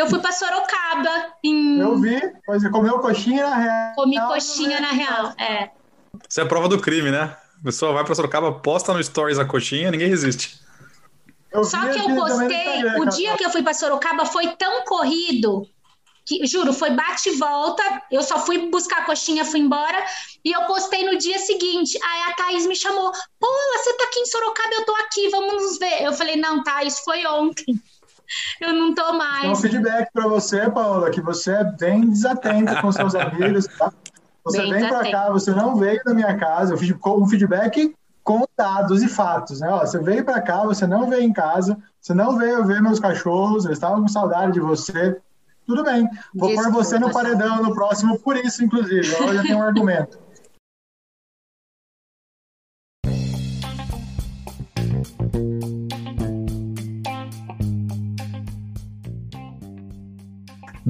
Eu fui para Sorocaba. Em... Eu vi, você comeu coxinha na real. Comi coxinha na real, é. Isso é prova do crime, né? A pessoa vai para Sorocaba, posta no Stories a coxinha, ninguém resiste. Eu Só que eu postei, o dia que eu fui para Sorocaba foi tão corrido que, juro, foi bate e volta. Eu só fui buscar a coxinha, fui embora. E eu postei no dia seguinte. Aí a Thaís me chamou: Pô, você tá aqui em Sorocaba, eu tô aqui, vamos nos ver. Eu falei: Não, Thaís, foi ontem. Eu não tô mais. Um feedback para você, Paula, que você é bem desatenta com seus amigos, tá? Você bem vem para cá, você não veio da minha casa. Eu fiz um feedback com dados e fatos, né? Ó, você veio para cá, você não veio em casa, você não veio ver meus cachorros, eles estavam com saudade de você. Tudo bem. Vou Desculpa, pôr você no paredão no próximo, por isso, inclusive. Agora já tem um argumento.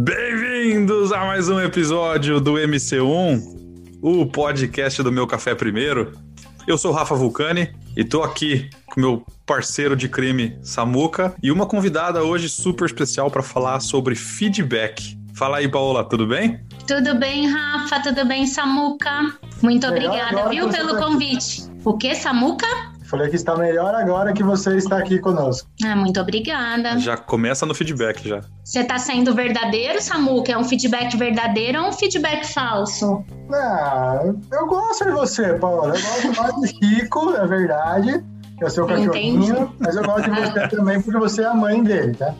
Bem-vindos a mais um episódio do MC1, o podcast do meu café primeiro. Eu sou o Rafa Vulcani e tô aqui com meu parceiro de crime, Samuca, e uma convidada hoje super especial para falar sobre feedback. Fala aí, Paola, tudo bem? Tudo bem, Rafa, tudo bem, Samuca? Muito obrigada, viu, pelo convite. O que, Samuca? Falei que está melhor agora que você está aqui conosco. Ah, muito obrigada. Já começa no feedback já. Você está sendo verdadeiro, Samuca? É um feedback verdadeiro ou um feedback falso? Ah, eu gosto de você, Paula. Eu gosto mais do Chico, é verdade. É o seu cachorrinho. Entendi. Mas eu gosto de você também porque você é a mãe dele, tá?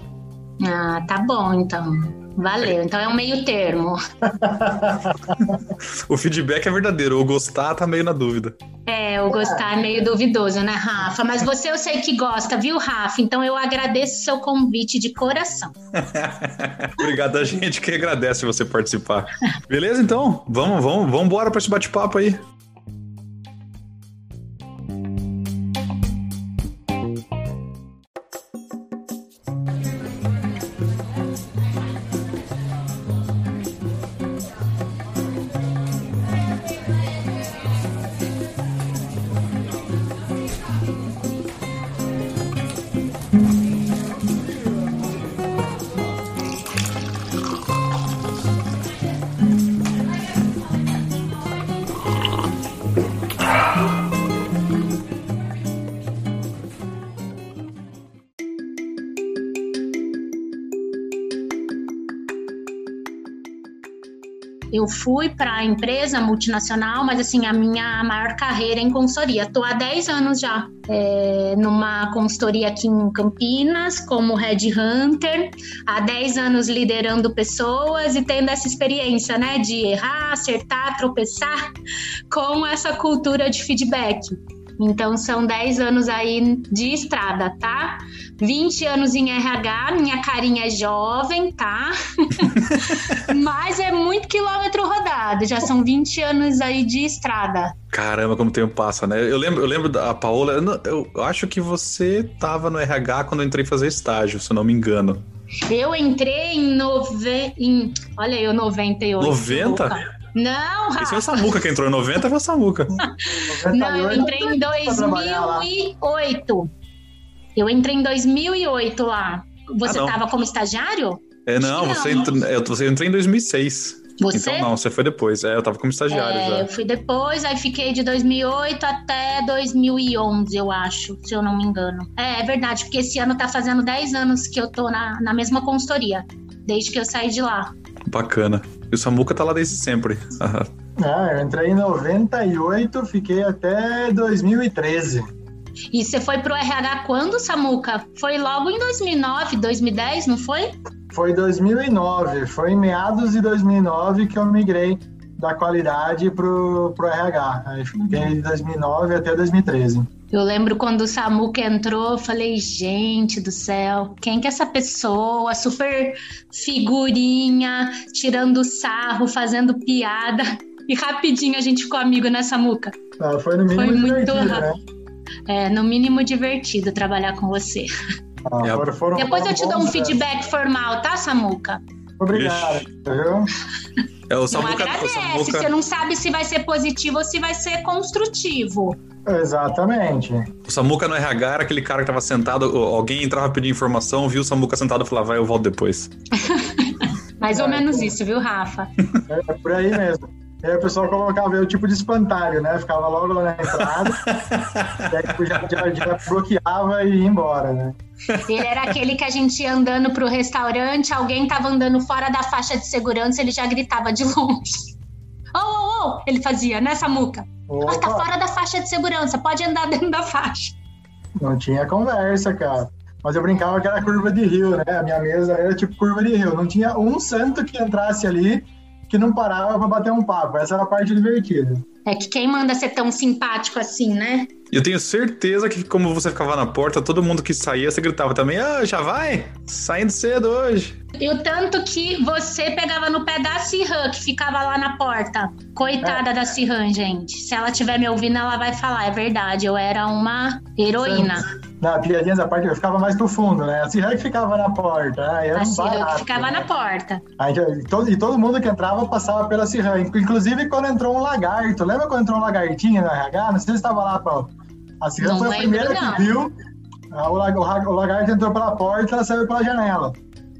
Ah, tá bom, então. Valeu, então é um meio termo. o feedback é verdadeiro, o gostar tá meio na dúvida. É, o gostar é meio duvidoso, né, Rafa? Mas você eu sei que gosta, viu, Rafa? Então eu agradeço o seu convite de coração. Obrigado a gente que agradece você participar. Beleza, então? Vamos, vamos, vamos embora para esse bate-papo aí. Eu fui para a empresa multinacional, mas assim, a minha maior carreira é em consultoria. Estou há 10 anos já é, numa consultoria aqui em Campinas, como Red Hunter, há 10 anos liderando pessoas e tendo essa experiência, né, de errar, acertar, tropeçar com essa cultura de feedback. Então são 10 anos aí de estrada, tá? 20 anos em RH, minha carinha é jovem, tá? Mas é muito quilômetro rodado, já são 20 anos aí de estrada. Caramba, como o tempo passa, né? Eu lembro, eu lembro da Paola, eu, eu acho que você tava no RH quando eu entrei fazer estágio, se eu não me engano. Eu entrei em, nove... em olha eu, 98. 90? Não, Rafa. Esse é o Samuca que entrou em 90, foi o Samuca. Não, eu entrei em 2008. Eu entrei em 2008 lá. Você estava ah, como estagiário? É, não, você, não. Entrou, eu, você entrou em 2006. Você? Então, não, você foi depois. É, eu tava como estagiário é, já. Eu fui depois, aí fiquei de 2008 até 2011, eu acho, se eu não me engano. É, é verdade, porque esse ano tá fazendo 10 anos que eu tô na, na mesma consultoria, desde que eu saí de lá. Bacana. E o Samuca tá lá desde sempre. ah, eu entrei em 98, fiquei até 2013. E você foi pro RH quando, Samuca? Foi logo em 2009, 2010, não foi? Foi 2009, foi em meados de 2009 que eu migrei da qualidade pro, pro RH. Aí fiquei de 2009 até 2013. Eu lembro quando o Samuca entrou, eu falei, gente do céu, quem que é essa pessoa? Super figurinha, tirando sarro, fazendo piada. E rapidinho a gente ficou amigo, né, Samuca? Ah, foi no mínimo foi muito né? É, no mínimo divertido trabalhar com você. Ah, foram, foram, Depois eu te dou um feedback formal, tá, Samuca? Obrigado. É, o Samuca, não agradece, o Samuca... você não sabe se vai ser positivo ou se vai ser construtivo. Exatamente. O Samuca no RH era aquele cara que tava sentado, alguém entrava pedir informação, viu o Samuca sentado e falava, vai, eu volto depois. Mais ou é, menos isso, viu, Rafa? É, é por aí mesmo. E aí o pessoal colocava o tipo de espantalho, né? Ficava logo lá na entrada, e aí tipo, já, já, já, bloqueava e ia embora, né? Ele era aquele que a gente ia andando pro restaurante, alguém tava andando fora da faixa de segurança, ele já gritava de longe. Ô, ô, ô! Ele fazia, né, Samuca? Opa. tá fora da faixa de segurança, pode andar dentro da faixa. Não tinha conversa, cara. Mas eu brincava que era curva de rio, né? A minha mesa era tipo curva de rio. Não tinha um santo que entrasse ali que não parava para bater um papo. Essa era a parte divertida. É que quem manda ser tão simpático assim, né? Eu tenho certeza que, como você ficava na porta, todo mundo que saía, você gritava também: Ah, já vai? Saindo cedo hoje. E o tanto que você pegava no pé da Cirran, que ficava lá na porta. Coitada é. da Cirran, gente. Se ela estiver me ouvindo, ela vai falar: É verdade, eu era uma heroína. Na piadinha da parte, eu ficava mais pro fundo, né? A Cirran que ficava na porta. Né? Era a Cirran que ficava né? na porta. Aí, e, todo, e todo mundo que entrava passava pela Cirran. Inclusive quando entrou um lagarto. Lembra quando entrou um lagartinho no RH? Não sei se você estava lá, Paulo. A Cirran foi a primeira não. que viu. O, o, o lagarto entrou pela porta e ela saiu pela janela.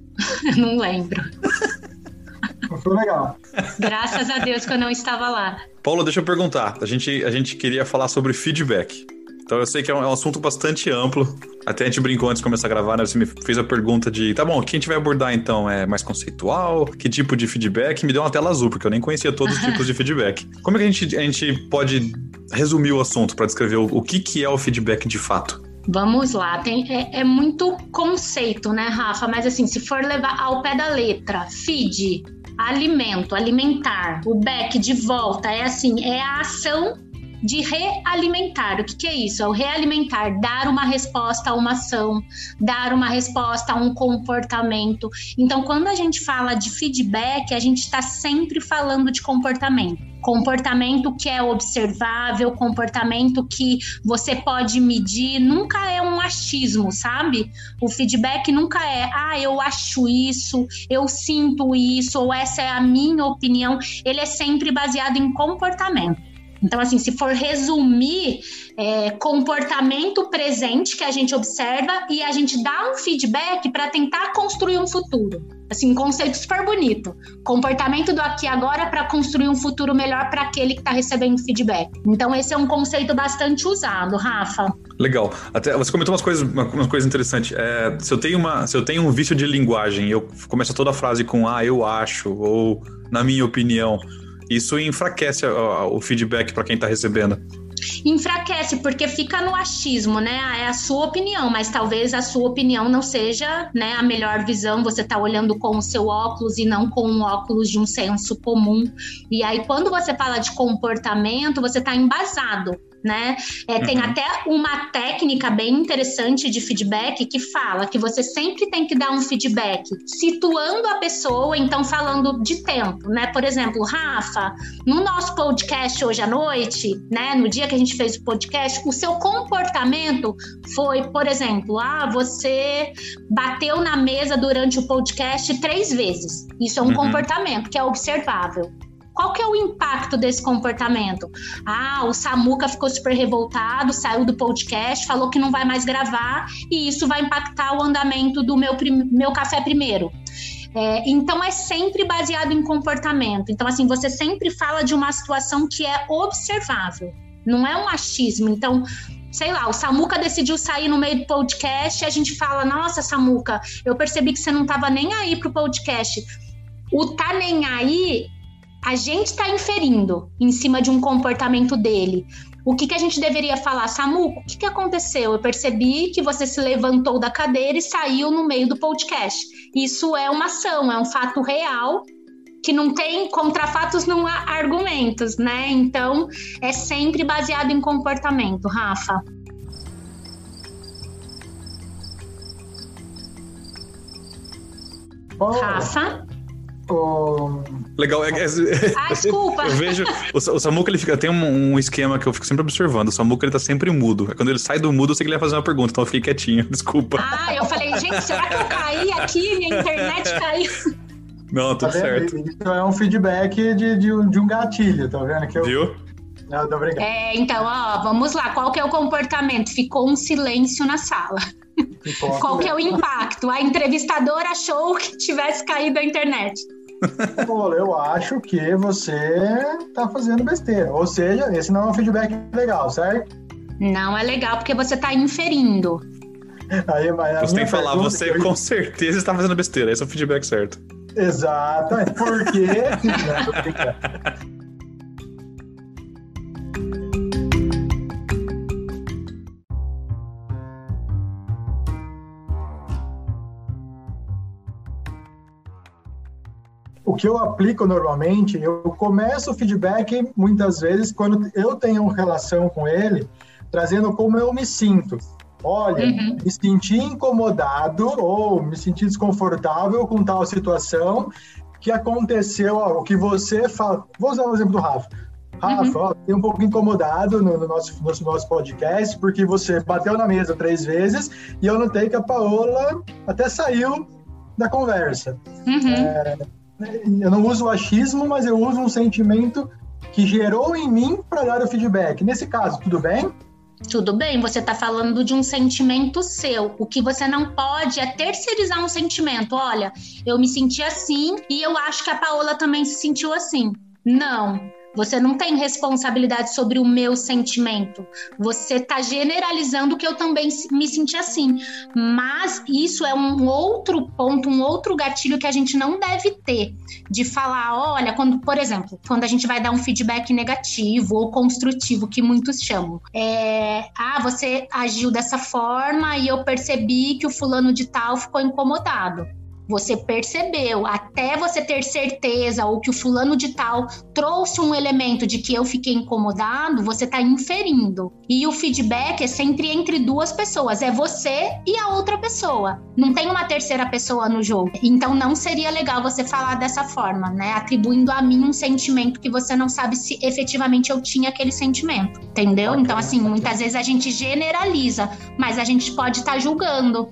não lembro. Foi legal. Graças a Deus que eu não estava lá. Paulo, deixa eu perguntar. A gente, a gente queria falar sobre feedback. Então eu sei que é um, é um, assunto bastante amplo. Até a gente brincou antes de começar a gravar, né? Você me fez a pergunta de, tá bom, o que a gente vai abordar então? É mais conceitual? Que tipo de feedback? Me deu uma tela azul, porque eu nem conhecia todos os tipos de feedback. Como é que a gente, a gente pode resumir o assunto para descrever o, o que, que é o feedback de fato? Vamos lá, tem, é, é, muito conceito, né, Rafa? Mas assim, se for levar ao pé da letra, feed, alimento, alimentar, o back de volta, é assim, é a ação de realimentar. O que, que, é isso? É o realimentar, dar uma resposta a uma ação, dar uma resposta a um comportamento. Então, quando a gente fala de feedback, a gente está sempre falando de comportamento. Comportamento que é observável, comportamento que você pode medir, nunca é um achismo, sabe? O feedback nunca é, ah, eu acho isso, eu sinto isso, ou essa é a minha opinião. Ele é sempre baseado em comportamento. Então, assim, se for resumir, é, comportamento presente que a gente observa e a gente dá um feedback para tentar construir um futuro. Assim, um conceito super bonito. Comportamento do aqui e agora para construir um futuro melhor para aquele que está recebendo feedback. Então, esse é um conceito bastante usado, Rafa. Legal. Até você comentou umas coisas, umas coisas interessantes. É, se eu tenho uma, se eu tenho um vício de linguagem, eu começo toda a frase com ah, eu acho ou na minha opinião isso enfraquece o feedback para quem está recebendo. Enfraquece, porque fica no achismo, né? Ah, é a sua opinião, mas talvez a sua opinião não seja né, a melhor visão. Você está olhando com o seu óculos e não com o óculos de um senso comum. E aí, quando você fala de comportamento, você está embasado né? É, uhum. Tem até uma técnica bem interessante de feedback que fala que você sempre tem que dar um feedback situando a pessoa, então falando de tempo, né? Por exemplo, Rafa, no nosso podcast hoje à noite, né? No dia que a gente fez o podcast, o seu comportamento foi, por exemplo, ah, você bateu na mesa durante o podcast três vezes. Isso é um uhum. comportamento que é observável. Qual que é o impacto desse comportamento? Ah, o Samuca ficou super revoltado, saiu do podcast, falou que não vai mais gravar e isso vai impactar o andamento do meu, meu café primeiro. É, então é sempre baseado em comportamento. Então, assim, você sempre fala de uma situação que é observável, não é um achismo. Então, sei lá, o Samuca decidiu sair no meio do podcast e a gente fala: Nossa, Samuca, eu percebi que você não estava nem aí pro podcast. O tá nem aí a gente está inferindo em cima de um comportamento dele. O que, que a gente deveria falar? Samuco, o que, que aconteceu? Eu percebi que você se levantou da cadeira e saiu no meio do podcast. Isso é uma ação, é um fato real que não tem contra fatos não há argumentos, né? Então é sempre baseado em comportamento, Rafa. Oh. Rafa? Oh. Legal. É, é, ah, desculpa. Eu vejo. O, o Samuca ele fica, tem um, um, esquema que eu fico sempre observando. O Samuca ele tá sempre mudo. É quando ele sai do mudo, eu sei que ele vai fazer uma pergunta, então eu fiquei quietinho. Desculpa. Ah, eu falei, gente, será que eu caí aqui? Minha internet caiu. Não, tudo tá certo. Isso é um feedback de, de, de, um gatilho, tá vendo? Que eu, Viu? Não, tô brincando. É, então, ó, vamos lá. Qual que é o comportamento? Ficou um silêncio na sala. Ficou Qual que é o impacto? A entrevistadora achou que tivesse caído a internet. Eu acho que você tá fazendo besteira. Ou seja, esse não é um feedback legal, certo? Não é legal porque você tá inferindo. Aí, você tem que falar, você com certeza está fazendo besteira. Esse é o feedback certo. Exatamente. Por o que eu aplico normalmente, eu começo o feedback muitas vezes quando eu tenho relação com ele, trazendo como eu me sinto. Olha, uhum. me senti incomodado ou me senti desconfortável com tal situação que aconteceu, ó, o que você fala. Vou usar o exemplo do Rafa. Rafa, uhum. fiquei um pouco incomodado no, no, nosso, no nosso podcast, porque você bateu na mesa três vezes e eu notei que a Paola até saiu da conversa. Uhum. É, eu não uso o achismo, mas eu uso um sentimento que gerou em mim para dar o feedback. Nesse caso, tudo bem? Tudo bem, você está falando de um sentimento seu. O que você não pode é terceirizar um sentimento. Olha, eu me senti assim e eu acho que a Paola também se sentiu assim. Não. Você não tem responsabilidade sobre o meu sentimento. Você está generalizando que eu também me senti assim. Mas isso é um outro ponto, um outro gatilho que a gente não deve ter. De falar, olha, quando, por exemplo, quando a gente vai dar um feedback negativo ou construtivo, que muitos chamam. É, ah, você agiu dessa forma e eu percebi que o fulano de tal ficou incomodado. Você percebeu, até você ter certeza ou que o fulano de tal trouxe um elemento de que eu fiquei incomodado, você está inferindo. E o feedback é sempre entre duas pessoas, é você e a outra pessoa. Não tem uma terceira pessoa no jogo. Então não seria legal você falar dessa forma, né? Atribuindo a mim um sentimento que você não sabe se efetivamente eu tinha aquele sentimento, entendeu? Então assim, muitas vezes a gente generaliza, mas a gente pode estar tá julgando.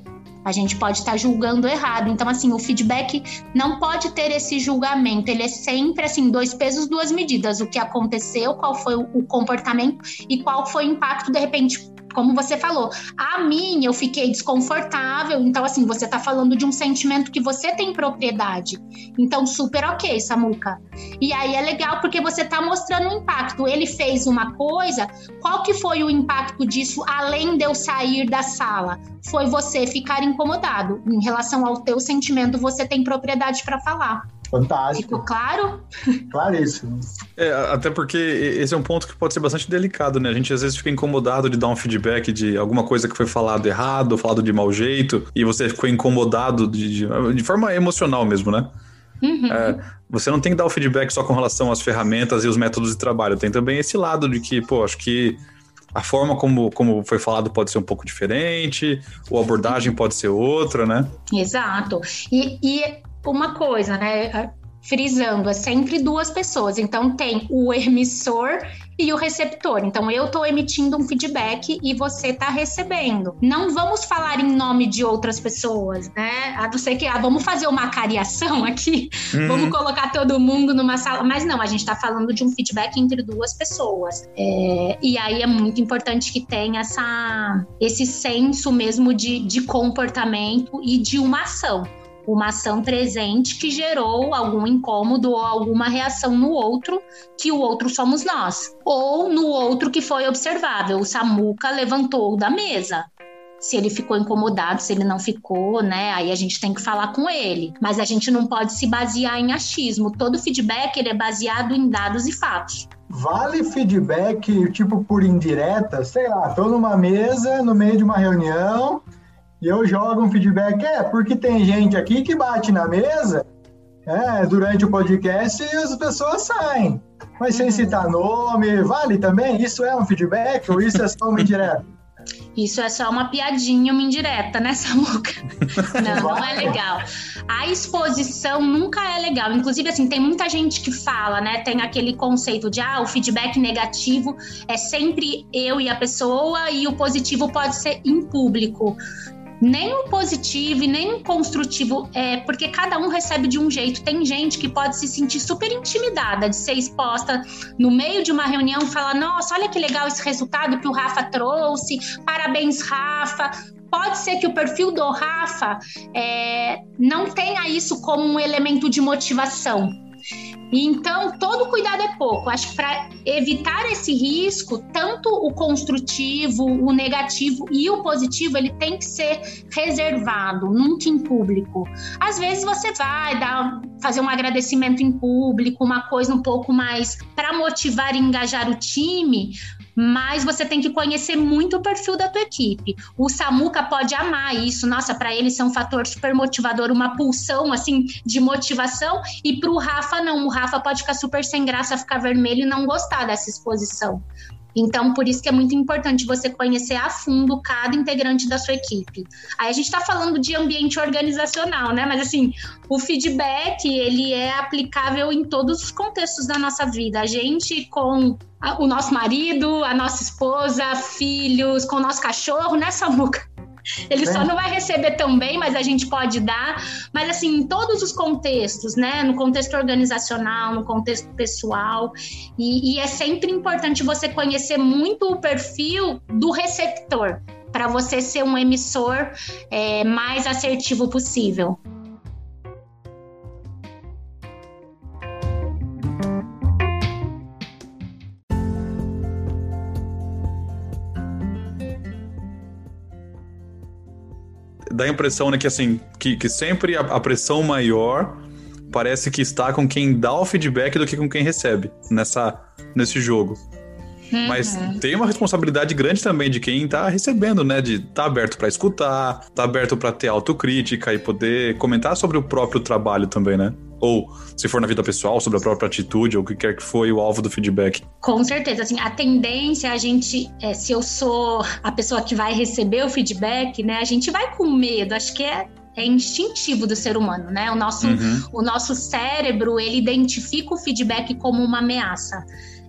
A gente pode estar tá julgando errado. Então, assim, o feedback não pode ter esse julgamento. Ele é sempre, assim, dois pesos, duas medidas. O que aconteceu, qual foi o comportamento e qual foi o impacto, de repente, como você falou, a mim eu fiquei desconfortável. Então, assim, você está falando de um sentimento que você tem propriedade. Então, super ok, Samuca. E aí é legal porque você está mostrando o impacto. Ele fez uma coisa, qual que foi o impacto disso além de eu sair da sala? Foi você ficar incomodado. Em relação ao teu sentimento, você tem propriedade para falar. Fantástico. Ficou claro? Claríssimo. É, até porque esse é um ponto que pode ser bastante delicado, né? A gente às vezes fica incomodado de dar um feedback de alguma coisa que foi falado errado, falado de mau jeito, e você ficou incomodado de, de, de forma emocional mesmo, né? Uhum. É, você não tem que dar o feedback só com relação às ferramentas e os métodos de trabalho. Tem também esse lado de que, pô, acho que a forma como, como foi falado pode ser um pouco diferente, ou a abordagem pode ser outra, né? Exato. E, e uma coisa, né? Frisando, é sempre duas pessoas. Então tem o emissor e o receptor. Então eu estou emitindo um feedback e você está recebendo. Não vamos falar em nome de outras pessoas, né? A não ser que ah, vamos fazer uma cariação aqui, uhum. vamos colocar todo mundo numa sala. Mas não, a gente está falando de um feedback entre duas pessoas. É, e aí é muito importante que tenha essa, esse senso mesmo de, de comportamento e de uma ação uma ação presente que gerou algum incômodo ou alguma reação no outro, que o outro somos nós. Ou no outro que foi observável. O Samuca levantou da mesa se ele ficou incomodado, se ele não ficou, né? Aí a gente tem que falar com ele. Mas a gente não pode se basear em achismo. Todo feedback ele é baseado em dados e fatos. Vale feedback tipo por indireta? Sei lá, tô numa mesa no meio de uma reunião e eu jogo um feedback, é, porque tem gente aqui que bate na mesa é, durante o podcast e as pessoas saem. Mas sem citar nome, vale também? Isso é um feedback ou isso é só uma indireta? Isso é só uma piadinha, uma indireta, né, Samuca? Não, não é legal. A exposição nunca é legal. Inclusive, assim, tem muita gente que fala, né? Tem aquele conceito de, ah, o feedback negativo é sempre eu e a pessoa e o positivo pode ser em público nem o positivo e nem o construtivo, é, porque cada um recebe de um jeito. Tem gente que pode se sentir super intimidada de ser exposta no meio de uma reunião e falar: Nossa, olha que legal esse resultado que o Rafa trouxe, parabéns, Rafa. Pode ser que o perfil do Rafa é, não tenha isso como um elemento de motivação então, todo cuidado é pouco. Acho que para evitar esse risco, tanto o construtivo, o negativo e o positivo, ele tem que ser reservado, nunca em público. Às vezes você vai dar, fazer um agradecimento em público, uma coisa um pouco mais para motivar e engajar o time, mas você tem que conhecer muito o perfil da tua equipe. O Samuca pode amar isso, nossa, para ele isso é um fator super motivador, uma pulsão assim de motivação, e para o Rafa não, o Rafa pode ficar super sem graça, ficar vermelho e não gostar dessa exposição. Então, por isso que é muito importante você conhecer a fundo cada integrante da sua equipe. Aí a gente está falando de ambiente organizacional, né? Mas assim, o feedback ele é aplicável em todos os contextos da nossa vida. A gente com o nosso marido, a nossa esposa, filhos, com o nosso cachorro, né, Samuca? Ele só não vai receber tão bem, mas a gente pode dar. Mas, assim, em todos os contextos, né? No contexto organizacional, no contexto pessoal. E, e é sempre importante você conhecer muito o perfil do receptor, para você ser um emissor é, mais assertivo possível. Dá a impressão, né, que assim, que, que sempre a, a, pressão maior parece que está com quem dá o feedback do que com quem recebe nessa, nesse jogo. Uhum. Mas tem uma responsabilidade grande também de quem está recebendo, né? De estar tá aberto para escutar, tá aberto para ter autocrítica e poder comentar sobre o próprio trabalho também, né? Ou, se for na vida pessoal, sobre a própria atitude, ou o que quer que foi o alvo do feedback. Com certeza, assim, a tendência, a gente, é, se eu sou a pessoa que vai receber o feedback, né, a gente vai com medo, acho que é é instintivo do ser humano, né? O nosso, uhum. o nosso cérebro, ele identifica o feedback como uma ameaça.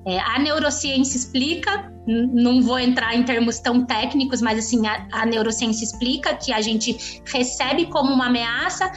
É, a neurociência explica, não vou entrar em termos tão técnicos, mas assim, a, a, neurociência explica que a gente recebe como uma ameaça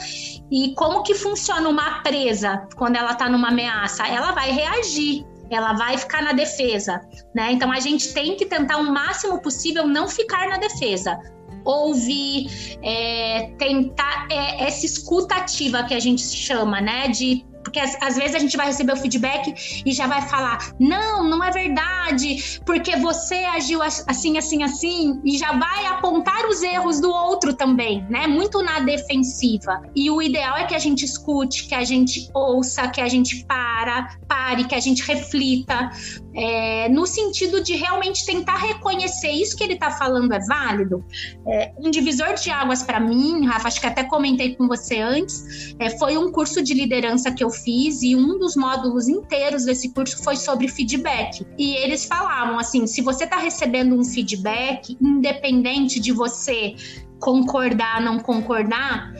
e como que funciona uma presa quando ela está numa ameaça? Ela vai reagir, ela vai ficar na defesa, né? Então a gente tem que tentar o máximo possível não ficar na defesa. Ouvir, é, tentar é, essa escutativa que a gente chama, né? De porque às, vezes a gente vai receber o feedback e já vai falar: não, não é verdade, porque você agiu assim, assim, assim, e já vai apontar os erros do outro também, né? Muito na defensiva. E o ideal é que a gente escute, que a gente ouça, que a gente para, pare, que a gente reflita, é, no sentido de realmente tentar reconhecer isso que ele está falando é válido. É, um divisor de águas para mim, Rafa, acho que até comentei com você antes, é, foi um curso de liderança que eu fiz e um dos módulos inteiros desse curso foi sobre feedback. E eles falavam assim: se você está recebendo um feedback, independente de você concordar, não concordar,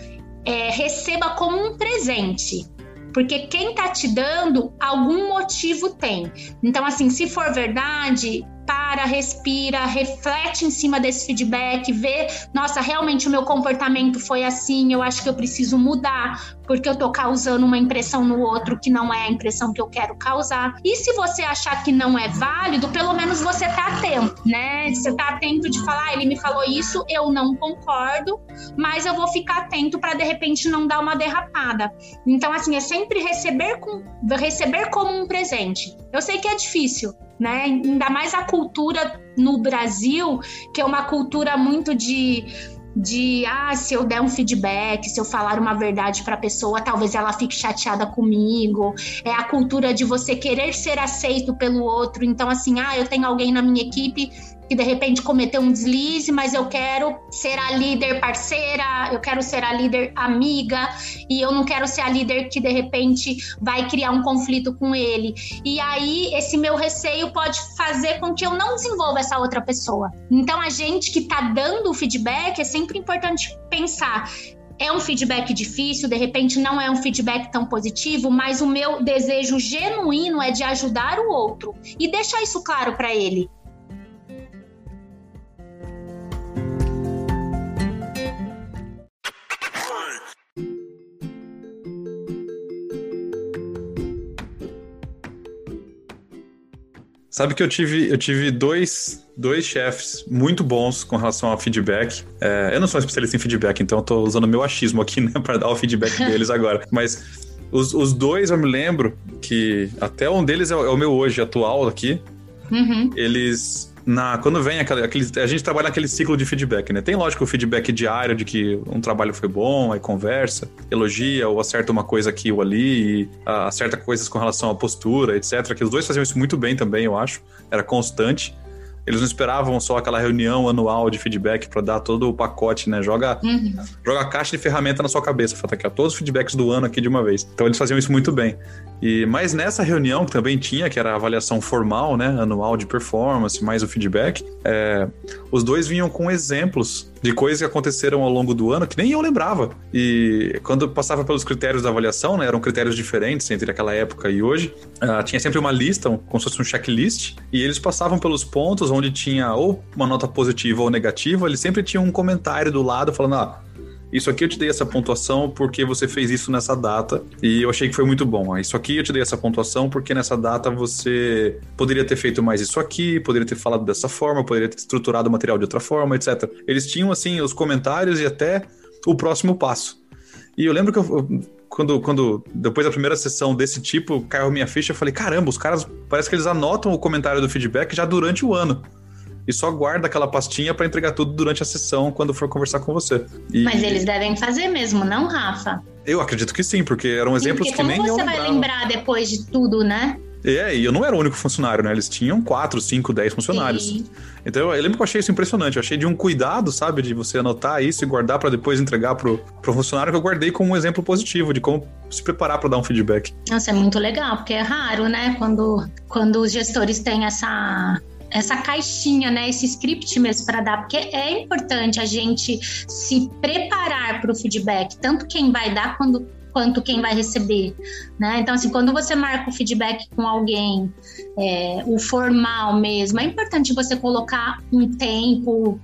é, receba como um presente. Porque quem tá te dando, algum motivo tem. Então, assim, se for verdade, para, respira, reflete em cima desse feedback, vê, nossa, realmente o meu comportamento foi assim, eu acho que eu preciso mudar, porque eu tô causando uma impressão no outro que não é a impressão que eu quero causar. E se você achar que não é válido, pelo menos você tá atento, né? Você tá atento de falar, ah, ele me falou isso, eu não concordo, mas eu vou ficar atento para de repente não dar uma derrapada. Então, assim, é sempre receber, com, receber como um presente. Eu sei que é difícil, né? Ainda mais a cultura no Brasil, que é uma cultura muito de de ah, se eu der um feedback, se eu falar uma verdade para a pessoa, talvez ela fique chateada comigo. É a cultura de você querer ser aceito pelo outro. Então assim, ah, eu tenho alguém na minha equipe que de repente cometeu um deslize, mas eu quero ser a líder parceira, eu quero ser a líder amiga e eu não quero ser a líder que de repente vai criar um conflito com ele. E aí esse meu receio pode fazer com que eu não desenvolva essa outra pessoa. Então a gente que está dando o feedback é sempre importante pensar é um feedback difícil, de repente não é um feedback tão positivo, mas o meu desejo genuíno é de ajudar o outro e deixar isso claro para ele. Sabe que eu tive, eu tive dois, dois chefes muito bons com relação ao feedback. É, eu não sou um especialista em feedback, então eu tô usando meu achismo aqui, né, para dar o feedback deles agora. Mas os, os dois eu me lembro que até um deles é o, é o meu hoje atual aqui. Uhum. Eles na, quando vem aquele, aquele, A gente trabalha naquele ciclo de feedback, né? Tem, lógico, o feedback diário de que um trabalho foi bom, aí conversa, elogia ou acerta uma coisa aqui ou ali, e, uh, acerta coisas com relação à postura, etc. Que os dois faziam isso muito bem também, eu acho. Era constante. Eles não esperavam só aquela reunião anual de feedback para dar todo o pacote, né? Joga, uhum. joga a caixa de ferramenta na sua cabeça, fala aqui, ó, todos os feedbacks do ano aqui de uma vez. Então eles faziam isso muito bem. E mas nessa reunião que também tinha, que era a avaliação formal, né, anual de performance, mais o feedback, é, os dois vinham com exemplos de coisas que aconteceram ao longo do ano que nem eu lembrava. E quando passava pelos critérios da avaliação, né, eram critérios diferentes entre aquela época e hoje, uh, tinha sempre uma lista, um, como se fosse um checklist, e eles passavam pelos pontos onde tinha ou uma nota positiva ou negativa, eles sempre tinham um comentário do lado falando, ah, isso aqui eu te dei essa pontuação porque você fez isso nessa data e eu achei que foi muito bom. Isso aqui eu te dei essa pontuação porque nessa data você poderia ter feito mais isso aqui, poderia ter falado dessa forma, poderia ter estruturado o material de outra forma, etc. Eles tinham, assim, os comentários e até o próximo passo. E eu lembro que eu, quando, quando depois da primeira sessão desse tipo, caiu minha ficha, eu falei, caramba, os caras, parece que eles anotam o comentário do feedback já durante o ano e só guarda aquela pastinha para entregar tudo durante a sessão quando for conversar com você. E... Mas eles devem fazer mesmo, não, Rafa? Eu acredito que sim, porque eram exemplos sim, que nem eu Como você vai lembrar depois de tudo, né? É, e eu não era o único funcionário, né? Eles tinham 4, 5, 10 funcionários. Sim. Então eu lembro que eu achei isso impressionante. Eu achei de um cuidado, sabe? De você anotar isso e guardar para depois entregar pro, pro funcionário, que eu guardei como um exemplo positivo de como se preparar para dar um feedback. Nossa, é muito legal, porque é raro, né? Quando, quando os gestores têm essa essa caixinha, né, esse script mesmo para dar, porque é importante a gente se preparar para o feedback, tanto quem vai dar quando quanto quem vai receber, né? Então, assim, quando você marca o feedback com alguém, é, o formal mesmo, é importante você colocar um tempo,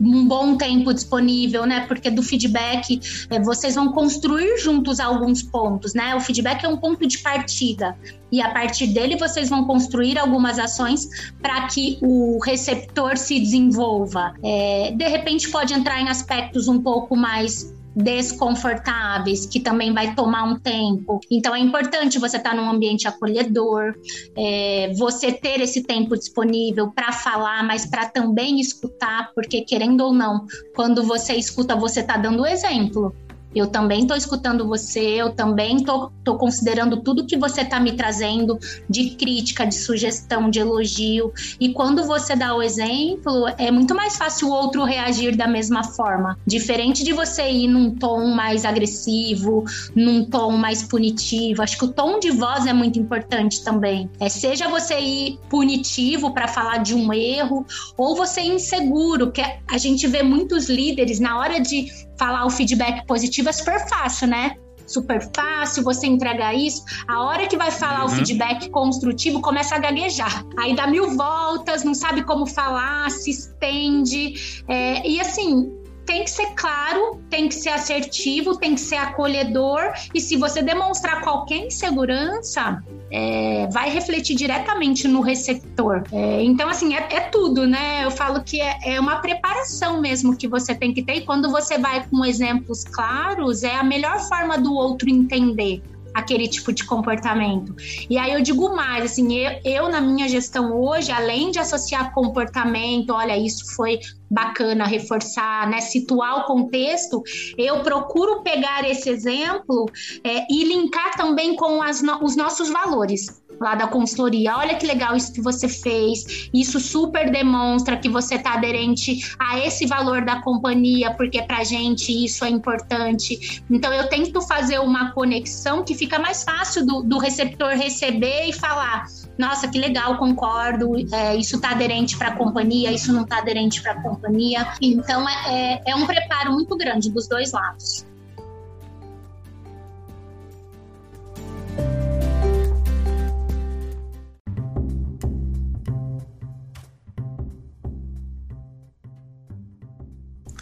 um bom tempo disponível, né? Porque do feedback é, vocês vão construir juntos alguns pontos, né? O feedback é um ponto de partida e a partir dele vocês vão construir algumas ações para que o receptor se desenvolva. É, de repente pode entrar em aspectos um pouco mais desconfortáveis, que também vai tomar um tempo. Então é importante você estar tá num ambiente acolhedor, é, você ter esse tempo disponível para falar, mas para também escutar, porque querendo ou não, quando você escuta, você está dando exemplo. Eu também estou escutando você, eu também estou considerando tudo que você está me trazendo de crítica, de sugestão, de elogio. E quando você dá o exemplo, é muito mais fácil o outro reagir da mesma forma. Diferente de você ir num tom mais agressivo, num tom mais punitivo. Acho que o tom de voz é muito importante também. É, seja você ir punitivo para falar de um erro, ou você ir inseguro, que a gente vê muitos líderes na hora de falar o feedback positivo é super fácil, né? Super fácil, você entrega isso. A hora que vai falar uhum. o feedback construtivo, começa a gaguejar. Aí dá mil voltas, não sabe como falar, se estende. É, e assim, tem que ser claro, tem que ser assertivo, tem que ser acolhedor. E se você demonstrar qualquer insegurança, é, vai refletir diretamente no receptor. É, então, assim, é, é, tudo, né? Eu falo que é, é, uma preparação mesmo que você tem que ter. E quando você vai com exemplos claros, é a melhor forma do outro entender aquele tipo de comportamento. E aí eu digo mais, assim, eu, eu, na minha gestão hoje, além de associar comportamento, olha, isso foi bacana reforçar, né, situar o contexto, eu procuro pegar esse exemplo é, e linkar também com as, os nossos valores lá da consultoria. Olha que legal isso que você fez. Isso super demonstra que você está aderente a esse valor da companhia, porque para gente isso é importante. Então eu tento fazer uma conexão que fica mais fácil do, do receptor receber e falar: nossa, que legal, concordo. É, isso está aderente para a companhia, isso não está aderente para a companhia. Então é, é, é um preparo muito grande dos dois lados.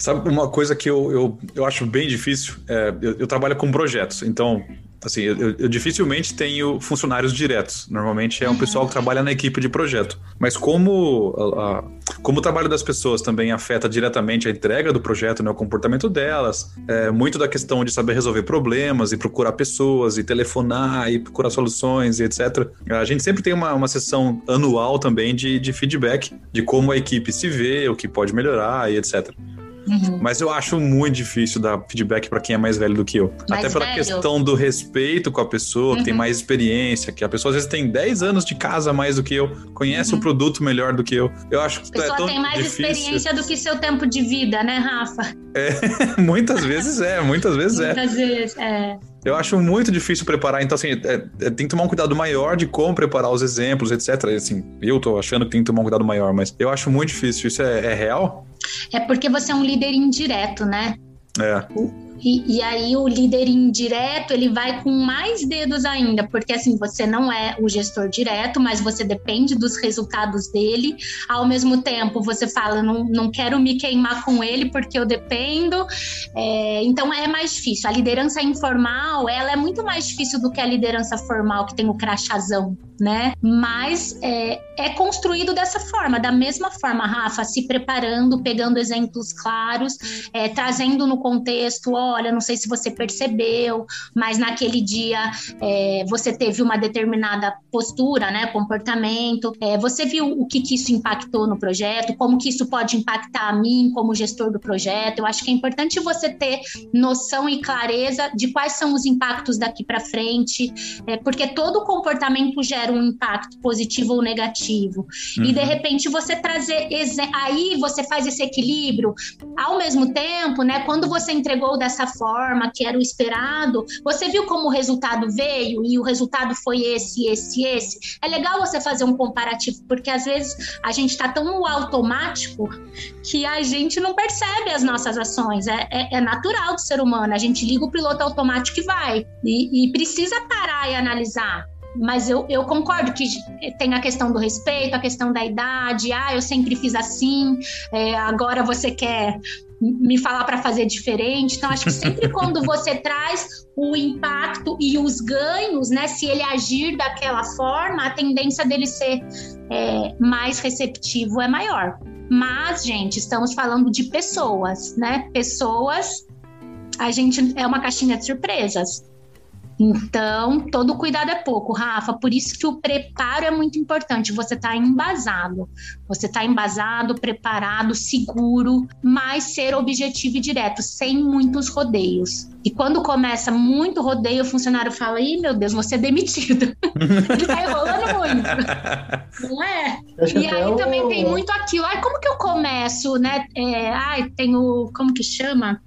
Sabe uma coisa que eu, eu, eu acho bem difícil? É, eu, eu, trabalho com projetos, então assim, eu, eu, dificilmente tenho funcionários diretos. Normalmente é um uhum. pessoal que trabalha na equipe de projeto. Mas como, a, a, como o trabalho das pessoas também afeta diretamente a entrega do projeto, né, o comportamento delas, é, muito da questão de saber resolver problemas e procurar pessoas e telefonar e procurar soluções e etc. A gente sempre tem uma, uma sessão anual também de, de feedback de como a equipe se vê, o que pode melhorar e etc. Uhum. Mas eu acho muito difícil dar feedback para quem é mais velho do que eu. Mais Até pela velho. questão do respeito com a pessoa, uhum. que tem uhum. mais experiência, que a pessoa às vezes tem 10 anos de casa mais do que eu, conhece uhum. o produto melhor do que eu. Eu acho que a pessoa é tão tem mais difícil. experiência do que seu tempo de vida, né, Rafa? É, muitas vezes é, muitas vezes é. Muitas vezes, é. Eu acho muito difícil preparar, então assim, é, é, tem que tomar um cuidado maior de como preparar os exemplos, etc. Assim, eu tô achando que tem que tomar um cuidado maior, mas eu acho muito difícil. Isso é, é real? É porque você é um líder indireto, né? É. E, e, aí o líder indireto ele vai com mais dedos ainda, porque assim você não é o gestor direto, mas você depende dos resultados dele. Ao mesmo tempo você fala, não, não quero me queimar com ele porque eu dependo. É, então é mais difícil. A liderança informal ela é muito mais difícil do que a liderança formal que tem o crachazão, né? Mas é, é construído dessa forma, da mesma forma, Rafa, se preparando, pegando exemplos claros, é, trazendo no contexto, ó, olha, não sei se você percebeu, mas naquele dia é, você teve uma determinada postura, né, comportamento, é, você viu o que, que isso impactou no projeto, como que isso pode impactar a mim como gestor do projeto. Eu acho que é importante você ter noção e clareza de quais são os impactos daqui para frente, é, porque todo comportamento gera um impacto positivo ou negativo. Uhum. E de repente você trazer aí você faz esse equilíbrio ao mesmo tempo, né? Quando você entregou dessa dessa forma, que era o esperado, você viu como o resultado veio e o resultado foi esse, esse, esse. É legal você fazer um comparativo, porque às vezes a gente está tão automático que a gente não percebe as nossas ações. É, é, é natural do ser humano. A gente liga o piloto automático e vai. E, e precisa parar e analisar. Mas eu, eu, concordo que tem a questão do respeito, a questão da idade. Ah, eu sempre fiz assim, é, agora você quer me falar para fazer diferente. Então, acho que sempre quando você traz o impacto e os ganhos, né? Se ele agir daquela forma, a tendência dele ser é, mais receptivo é maior. Mas, gente, estamos falando de pessoas, né? Pessoas, a gente é uma caixinha de surpresas. Então, todo cuidado é pouco, Rafa. Por isso que o preparo é muito importante. Você está embasado. Você está embasado, preparado, seguro, mas ser objetivo e direto, sem muitos rodeios. E quando começa muito rodeio, o funcionário fala: Ih, meu Deus, você é demitido. Ele tá enrolando muito. Não é? e aí também tem muito aquilo. Ai, como que eu começo, né? É, ai, tem o. Como que chama?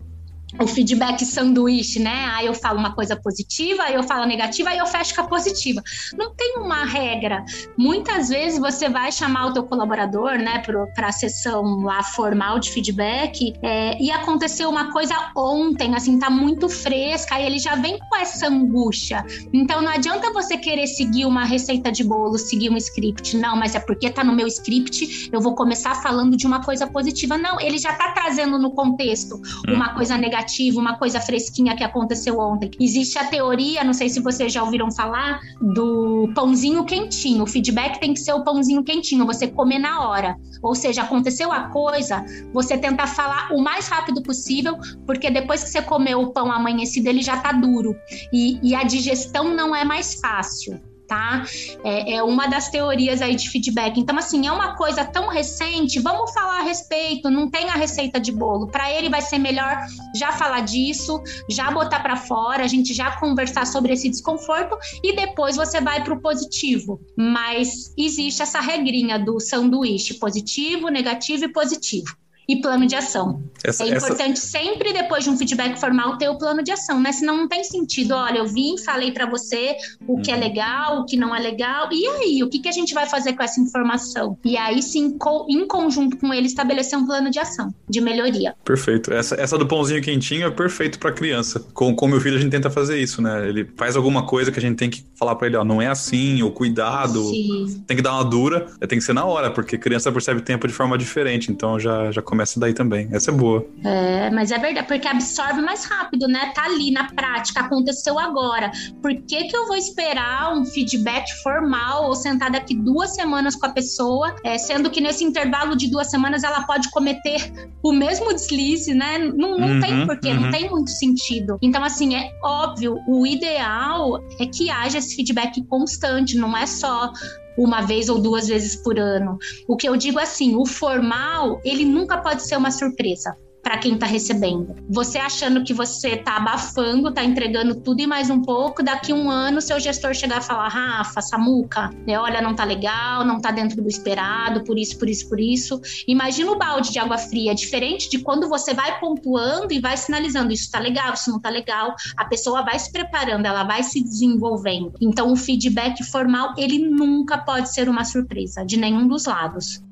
O feedback sanduíche, né? Aí eu falo uma coisa positiva, aí eu falo negativa, aí eu fecho com a positiva. Não tem uma regra. Muitas vezes você vai chamar o teu colaborador, né, para a sessão lá formal de feedback, é, e aconteceu uma coisa ontem, assim, tá muito fresca, aí ele já vem com essa angústia. Então não adianta você querer seguir uma receita de bolo, seguir um script. Não, mas é porque tá no meu script, eu vou começar falando de uma coisa positiva. Não, ele já tá trazendo no contexto uma hum. coisa negativa uma coisa fresquinha que aconteceu ontem. Existe a teoria, não sei se vocês já ouviram falar, do pãozinho quentinho. O feedback tem que ser o pãozinho quentinho, você comer na hora. Ou seja, aconteceu a coisa, você tentar falar o mais rápido possível, porque depois que você comeu o pão amanhecido, ele já tá duro. E, e a digestão não é mais fácil tá? É, é, uma das teorias aí de feedback. Então, assim, é uma coisa tão recente, vamos falar a respeito, não tem a receita de bolo. Para ele vai ser melhor já falar disso, já botar para fora, a gente já conversar sobre esse desconforto e depois você vai para o positivo. Mas existe essa regrinha do sanduíche positivo, negativo e positivo e plano de ação. Essa, é importante essa... sempre, depois de um feedback formal, ter o plano de ação, né? Senão não tem sentido. Olha, eu vim, falei para você o que é uhum. legal, o que não é legal. E aí, o que, que a gente vai fazer com essa informação? E aí, sim, em conjunto com ele, estabelecer um plano de ação, de melhoria. Perfeito. Essa, essa do pãozinho quentinho é perfeito para criança. Com, com meu filho, a gente tenta fazer isso, né? Ele faz alguma coisa que a gente tem que falar para ele, ó, não é assim, ou cuidado, sim. tem que dar uma dura, tem que ser na hora, porque criança percebe tempo de forma diferente. Então, já, já começa daí também. Essa é boa. É, mas é verdade, porque absorve mais rápido, né? Tá ali na prática, aconteceu agora. Por que, que eu vou esperar um feedback formal ou sentar daqui duas semanas com a pessoa, é, sendo que nesse intervalo de duas semanas ela pode cometer o mesmo deslize, né? Não, não uhum, tem porquê, uhum. não tem muito sentido. Então, assim, é óbvio, o ideal é que haja esse feedback constante, não é só uma vez ou duas vezes por ano. O que eu digo assim, o formal, ele nunca pode ser uma surpresa para quem está recebendo. Você achando que você está abafando, está entregando tudo e mais um pouco, daqui um ano seu gestor chegar e falar: Rafa, Samuca, né, olha, não tá legal, não tá dentro do esperado, por isso, por isso, por isso. Imagina o balde de água fria, diferente de quando você vai pontuando e vai sinalizando: isso tá legal, isso não tá legal. A pessoa vai se preparando, ela vai se desenvolvendo. Então, o feedback formal, ele nunca pode ser uma surpresa de nenhum dos lados.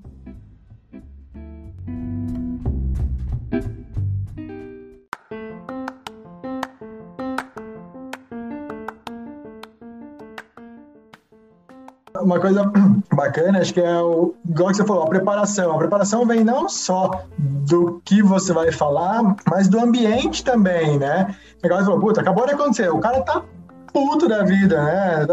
Uma coisa bacana, acho que é o, igual que você falou, a preparação. A preparação vem não só do que você vai falar, mas do ambiente também, né? Igual você falou, puta, acabou de acontecer, o cara tá puto da vida, né?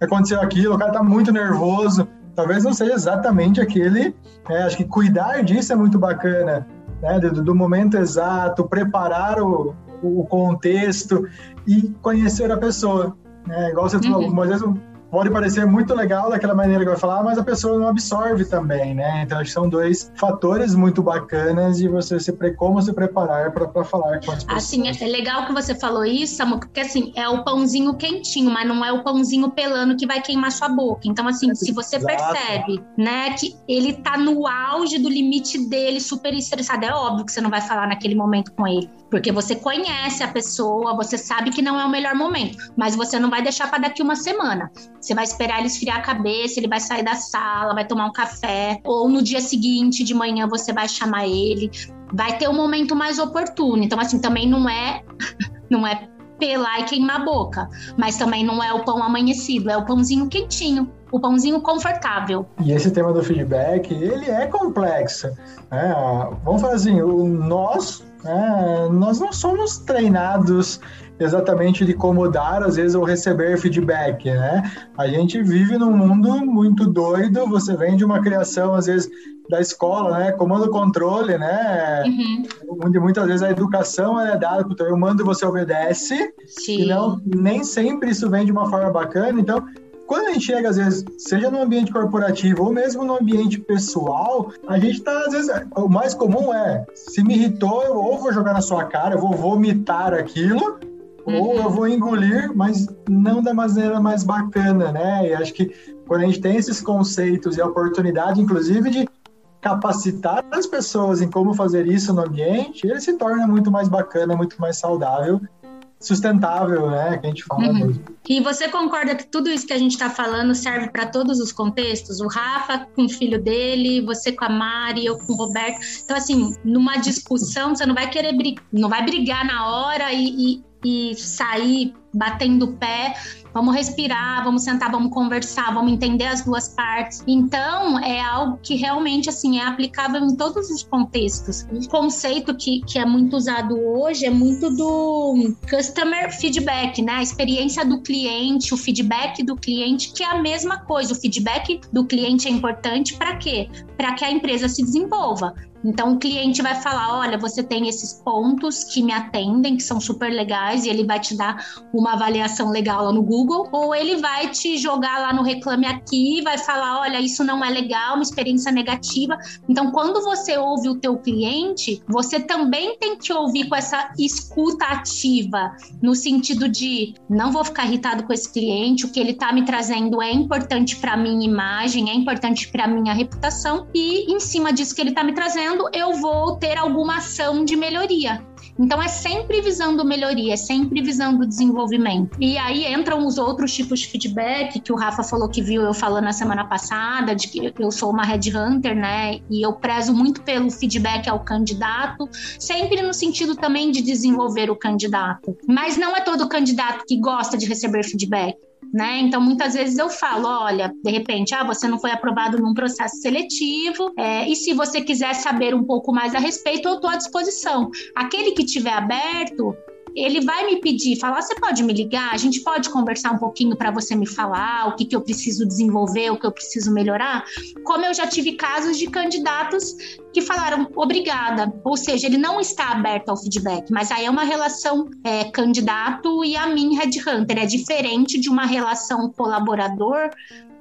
Aconteceu aquilo, o cara tá muito nervoso. Talvez não seja exatamente aquele. É, acho que cuidar disso é muito bacana, né? Do, do momento exato, preparar o, o contexto e conhecer a pessoa. Né? Igual você falou, uhum. às vezes pode parecer muito legal daquela maneira que vai falar, mas a pessoa não absorve também, né? Então, acho que são dois fatores muito bacanas de você se pre... como se preparar para falar com as pessoas. Assim, é legal que você falou isso, Samu, porque assim, é o pãozinho quentinho, mas não é o pãozinho pelando que vai queimar sua boca. Então, assim, é, se você exato. percebe, né, que ele tá no auge do limite dele, super estressado, é óbvio que você não vai falar naquele momento com ele, porque você conhece a pessoa, você sabe que não é o melhor momento, mas você não vai deixar para daqui uma semana. Você vai esperar ele esfriar a cabeça, ele vai sair da sala, vai tomar um café, ou no dia seguinte de manhã você vai chamar ele. Vai ter um momento mais oportuno. Então, assim, também não é. não é pelar e queimar a boca. Mas também não é o pão amanhecido, é o pãozinho quentinho, o pãozinho confortável. E esse tema do feedback, ele é complexo. Né? Vamos falar assim, o nós, né, nós não somos treinados exatamente de como dar, às vezes, ou receber feedback, né? A gente vive num mundo muito doido, você vem de uma criação, às vezes, da escola, né? Comando controle, né? Uhum. Onde muitas vezes a educação é dada para eu mando e você obedece. Sim. E não, nem sempre isso vem de uma forma bacana. Então, quando a gente chega, às vezes, seja no ambiente corporativo ou mesmo no ambiente pessoal, a gente tá, às vezes, o mais comum é, se me irritou, eu ou vou jogar na sua cara, eu vou vomitar aquilo, ou eu vou engolir, mas não da maneira mais bacana, né? E acho que quando a gente tem esses conceitos e a oportunidade, inclusive, de capacitar as pessoas em como fazer isso no ambiente, ele se torna muito mais bacana, muito mais saudável, sustentável, né? Que a gente fala uhum. mesmo. E você concorda que tudo isso que a gente está falando serve para todos os contextos? O Rafa com o filho dele, você com a Mari, eu com o Roberto. Então, assim, numa discussão, você não vai querer brigar, não vai brigar na hora e, e e sair batendo o pé, vamos respirar, vamos sentar, vamos conversar, vamos entender as duas partes. Então, é algo que realmente assim é aplicável em todos os contextos. Um conceito que, que é muito usado hoje é muito do customer feedback, né? A experiência do cliente, o feedback do cliente, que é a mesma coisa. O feedback do cliente é importante para quê? Para que a empresa se desenvolva. Então o cliente vai falar: olha, você tem esses pontos que me atendem, que são super legais, e ele vai te dar uma avaliação legal lá no Google, ou ele vai te jogar lá no Reclame Aqui, vai falar: olha, isso não é legal, uma experiência negativa. Então, quando você ouve o teu cliente, você também tem que ouvir com essa escuta ativa, no sentido de não vou ficar irritado com esse cliente, o que ele está me trazendo é importante para minha imagem, é importante para minha reputação, e em cima disso que ele está me trazendo eu vou ter alguma ação de melhoria. Então é sempre visando melhoria, é sempre visando desenvolvimento. E aí entram os outros tipos de feedback que o Rafa falou que viu eu falando na semana passada, de que eu sou uma headhunter, né? E eu prezo muito pelo feedback ao candidato, sempre no sentido também de desenvolver o candidato. Mas não é todo candidato que gosta de receber feedback. Né? Então, muitas vezes eu falo, olha, de repente, ah, você não foi aprovado num processo seletivo, é, e se você quiser saber um pouco mais a respeito, eu estou à disposição. Aquele que tiver aberto, ele vai me pedir, falar, você pode me ligar, a gente pode conversar um pouquinho para você me falar o que, que eu preciso desenvolver, o que eu preciso melhorar. Como eu já tive casos de candidatos que falaram obrigada, ou seja, ele não está aberto ao feedback, mas aí é uma relação é, candidato e a mim, Headhunter, é diferente de uma relação colaborador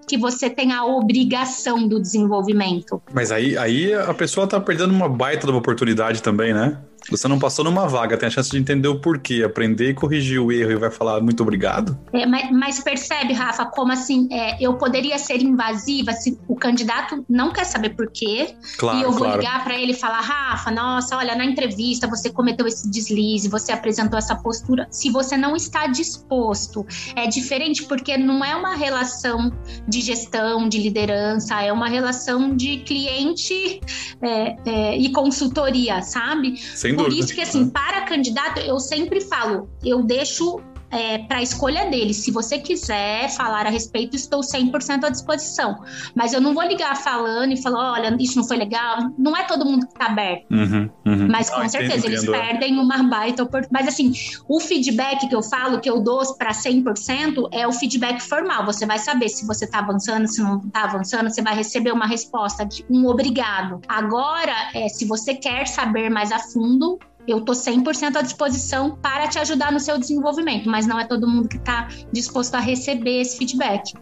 que você tem a obrigação do desenvolvimento. Mas aí, aí a pessoa está perdendo uma baita de uma oportunidade também, né? Você não passou numa vaga, tem a chance de entender o porquê, aprender e corrigir o erro e vai falar muito obrigado. É, mas, mas, percebe, Rafa, como assim é, eu poderia ser invasiva se o candidato não quer saber porquê claro, e eu vou claro. ligar para ele e falar, Rafa, nossa, olha, na entrevista você cometeu esse deslize, você apresentou essa postura. Se você não está disposto, é diferente porque não é uma relação de gestão, de liderança, é uma relação de cliente é, é, e consultoria, sabe? Sem sem Por dúvida. isso que, assim, para candidato, eu sempre falo, eu deixo é, para a escolha dele. Se você quiser falar a respeito, estou 100% à disposição. Mas eu não vou ligar falando e falar, olha, isso não foi legal. Não é todo mundo que está aberto. Uhum, uhum. Mas com ah, certeza, entendo, eles perdem uma baita oportunidade. Mas assim, o feedback que eu falo, que eu dou para 100%, é o feedback formal. Você vai saber se você está avançando, se não está avançando, você vai receber uma resposta de um obrigado. Agora, é, se você quer saber mais a fundo, eu estou 100% à disposição para te ajudar no seu desenvolvimento, mas não é todo mundo que está disposto a receber esse feedback.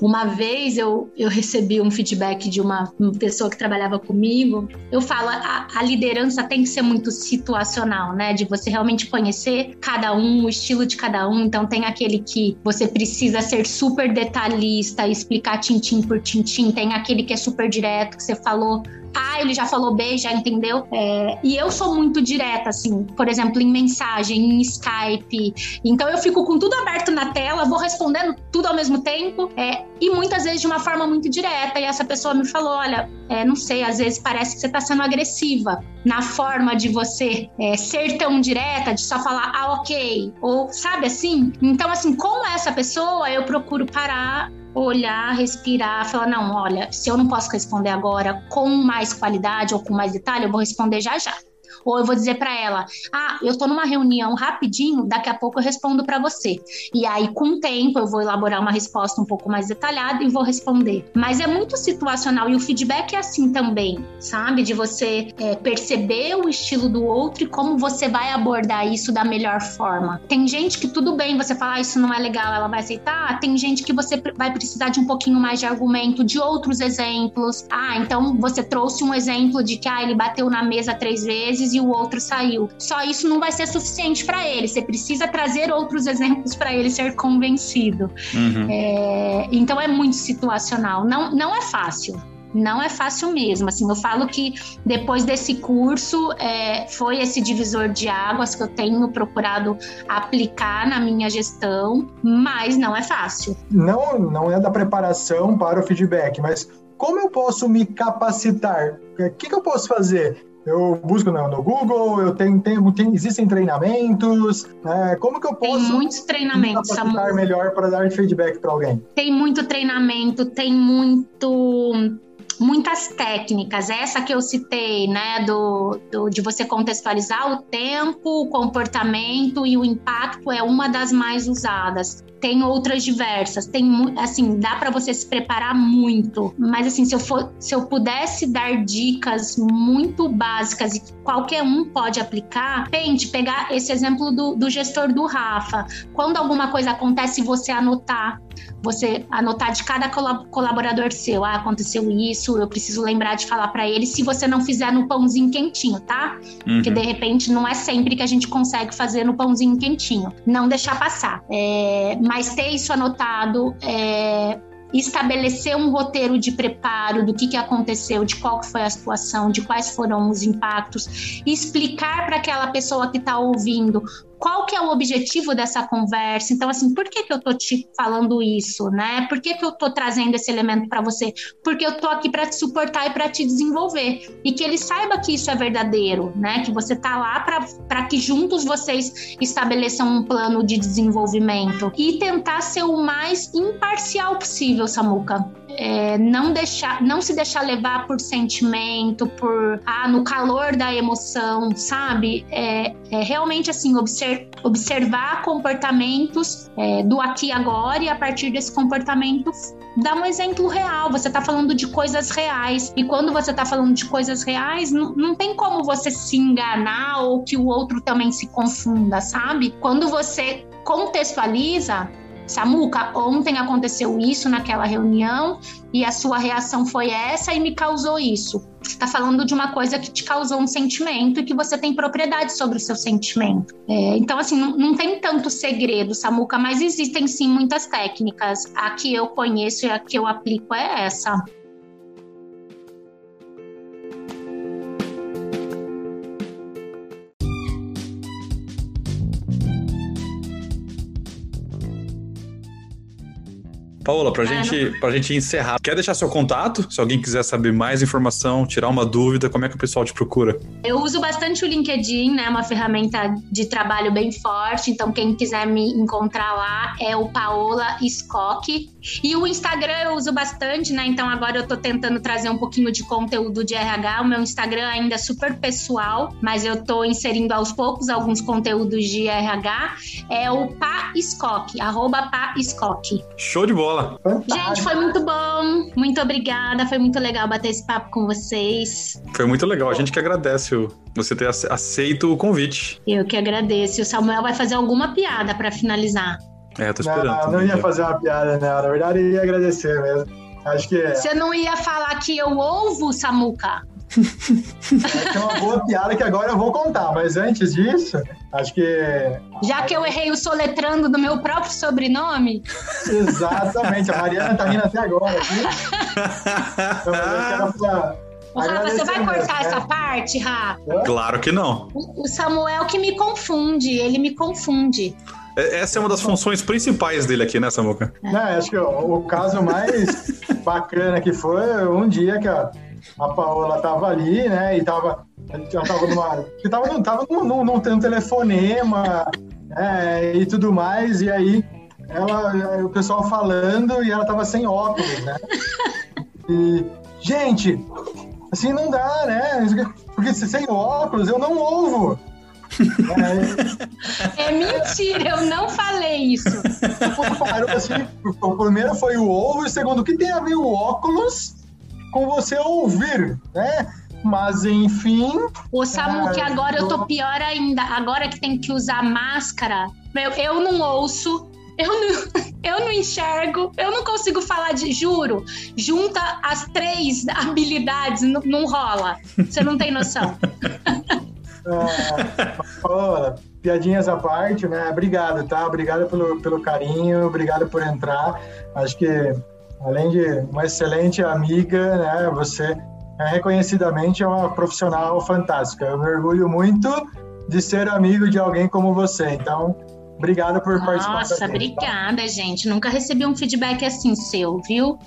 Uma vez eu, eu recebi um feedback de uma, pessoa que trabalhava comigo. Eu falo, a, a, liderança tem que ser muito situacional, né? De você realmente conhecer cada um, o estilo de cada um. Então, tem aquele que você precisa ser super detalhista, explicar tintim por tintim. Tem aquele que é super direto, que você falou a, ele já falou B, já entendeu? É, e eu sou muito direta, assim, por exemplo, em mensagem, em Skype. Então eu fico com tudo aberto na tela, vou respondendo tudo ao mesmo tempo, é, e muitas vezes de uma forma muito direta. E essa pessoa me falou: olha, é, não sei, às vezes parece que você está sendo agressiva na forma de você é, ser tão direta, de só falar, ah, ok, ou sabe assim? Então, assim, com essa pessoa, eu procuro parar olhar, respirar, falar: não, olha, se eu não posso responder agora com mais qualidade ou com mais detalhe, eu vou responder já já. Ou eu vou dizer para ela: "Ah, eu tô numa reunião rapidinho, daqui a pouco eu respondo para você". E aí com o tempo eu vou elaborar uma resposta um pouco mais detalhada e vou responder. Mas é muito situacional e o feedback é assim também, sabe? De você é, perceber o estilo do outro e como você vai abordar isso da melhor forma. Tem gente que tudo bem você falar ah, isso não é legal, ela vai aceitar. Tem gente que você vai precisar de um pouquinho mais de argumento, de outros exemplos. Ah, então você trouxe um exemplo de que ah, ele bateu na mesa três vezes e o outro saiu. Só isso não vai ser suficiente para ele. Você precisa trazer outros exemplos para ele ser convencido. Uhum. É, então é muito situacional. Não, não é fácil não é fácil mesmo. Assim, eu falo que depois desse curso é, foi esse divisor de águas que eu tenho procurado aplicar na minha gestão, mas não é fácil. Não, não é da preparação para o feedback, mas como eu posso me capacitar? O que, que eu posso fazer? Eu busco no, no Google, eu tenho, tenho, tenho, existem treinamentos. Né? Como que eu posso tem muitos treinamentos, me melhor para dar feedback para alguém? Tem muito treinamento, tem muito muitas técnicas. Essa que eu citei, né, do, do, de você contextualizar o tempo, o comportamento e o impacto é uma das mais usadas. Tem outras diversas, tem assim, dá para você se preparar muito. Mas assim, se eu for, se eu pudesse dar dicas muito básicas e que qualquer um pode aplicar, tente pegar esse exemplo do, do gestor do Rafa. Quando alguma coisa acontece, você anotar você anotar de cada colaborador seu, ah, aconteceu isso, eu preciso lembrar de falar para ele, se você não fizer no pãozinho quentinho, tá? Uhum. Porque de repente não é sempre que a gente consegue fazer no pãozinho quentinho. Não deixar passar. É, mas ter isso anotado, é, estabelecer um roteiro de preparo do que, que aconteceu, de qual foi a situação, de quais foram os impactos, explicar para aquela pessoa que está ouvindo qual que é o objetivo dessa conversa? Então, assim, por que, que eu tô te falando isso, né? Por que, que eu tô trazendo esse elemento para você? Porque eu tô aqui para te suportar e para te desenvolver. E que ele saiba que isso é verdadeiro, né? Que você tá lá para que juntos vocês estabeleçam um plano de desenvolvimento. E tentar ser o mais imparcial possível, Samuca. É, não deixar, não se deixar levar por sentimento, por ah, no calor da emoção, sabe? É, é realmente assim observ, observar comportamentos é, do aqui e agora e a partir desse comportamento dar um exemplo real. Você está falando de coisas reais e quando você está falando de coisas reais, não tem como você se enganar ou que o outro também se confunda, sabe? Quando você contextualiza, Samuca, ontem aconteceu isso naquela reunião e a sua reação foi essa e me causou isso. Você está falando de uma coisa que te causou um sentimento e que você tem propriedade sobre o seu sentimento. É, então, assim, não, não, tem tanto segredo, Samuca, mas existem sim muitas técnicas. A que eu conheço e a que eu aplico é essa. Paola, pra, ah, gente, não... pra gente encerrar, quer deixar seu contato? Se alguém quiser saber mais informação, tirar uma dúvida, como é que o pessoal te procura? Eu uso bastante o LinkedIn, né? Uma ferramenta de trabalho bem forte. Então, quem quiser me encontrar lá é o Paola Scocchi. E o Instagram eu uso bastante, né? Então, agora eu tô tentando trazer um pouquinho de conteúdo de RH. O meu Instagram ainda é super pessoal, mas eu tô inserindo aos poucos alguns conteúdos de RH. É o Pa Scocchi, arroba Pa Scocchi. Show de bola! Bola. Gente, foi muito bom. Muito obrigada. Foi muito legal bater esse papo com vocês. Foi muito legal. A gente que agradece você ter aceito o convite. Eu que agradeço. E o Samuel vai fazer alguma piada para finalizar. É, tô esperando. Não, não ia fazer uma piada, né? Na verdade, eu ia agradecer mesmo. Acho que. É. Você não ia falar que eu ouvo, Samuca? É uma boa piada que agora eu vou contar, mas antes disso, acho que. Já que eu errei o soletrando do meu próprio sobrenome? Exatamente, a Mariana tá rindo até agora. Viu? Então, eu quero pra... Rafa, você vai cortar mesmo, essa né? parte, Rafa? Claro que não. O Samuel que me confunde, ele me confunde. É, essa é uma das funções principais dele aqui, né, Samuca? Não, acho que o, o caso mais bacana que foi um dia que a a Paola tava ali, né? E tava. Ela tava numa. Tava, tava num, num, num telefonema é, e tudo mais, e aí ela, o pessoal falando e ela tava sem óculos, né? E, gente, assim não dá, né? Porque sem óculos eu não ouvo. É, mentira, eu não falei isso. Assim, o primeiro foi o ovo, e o segundo, o que tem a ver o óculos com você ouvir, né? Mas enfim. O Samu, é, que agora eu tô pior ainda. Agora que tem que usar máscara, meu, eu não ouço, eu não, eu não enxergo, eu não consigo falar de juro. Junta as três habilidades, não, não rola. Você não tem noção. é, piadinhas à parte, né? Obrigado, tá? Obrigado pelo, pelo carinho, obrigado por entrar. Acho que além de uma excelente amiga, né, você é, reconhecidamente é uma profissional fantástica. Eu me orgulho muito de ser amigo de alguém como você. Então, obrigado por Nossa, participar. Nossa, tá? obrigada, tá? gente. Nunca recebi um feedback assim seu, viu?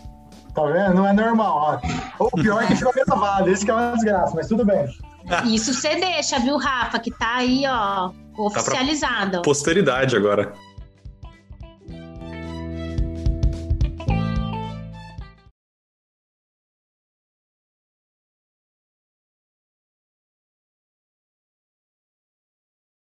Tá vendo? Não é normal. Ó. O pior é que ficou gravado. Esse que é uma desgraça, mas tudo bem. Isso você deixa, viu, Rafa? Que tá aí, ó, oficializado. Tá posteridade agora.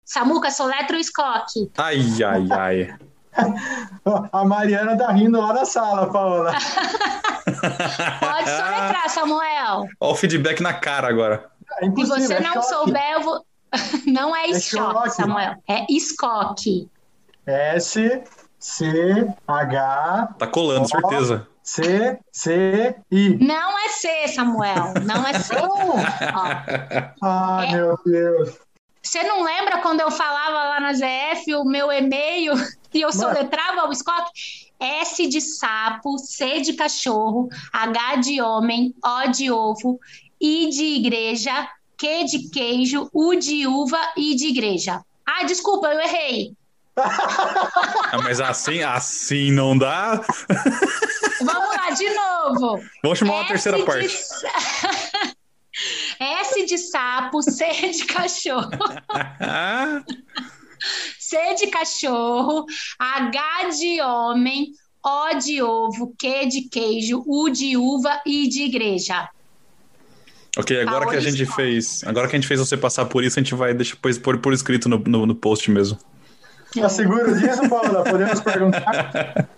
Samuca, soletra o Scott. Ai, ai, ai. A Mariana tá rindo lá na sala, Paola. Pode soletrar, Samuel. Olha o feedback na cara agora. É Se você é não choque. souber, eu vou... não é, é choque, Samuel. É Scott. S, C, H. Tá colando, o, certeza. C, C, I. Não é C, Samuel. Não é C. ah, é... meu Deus. Você não lembra quando eu falava lá na ZF o meu e-mail e eu soletrava o Scott? S de sapo, C de cachorro, H de homem, O de ovo, I de igreja, Q de queijo, U de uva e de igreja. Ah, desculpa, eu errei. Ah, mas assim, assim não dá. Vamos lá, de novo. Vamos chamar uma S terceira de... parte. S de sapo, C de cachorro. C de cachorro, H de homem, O de ovo, Q de queijo, U de uva e de igreja. Ok, agora que a gente fez. Agora que a gente fez você passar por isso, a gente vai depois pôr por escrito no, no, no post mesmo. Tá seguro disso, Paula? Podemos perguntar?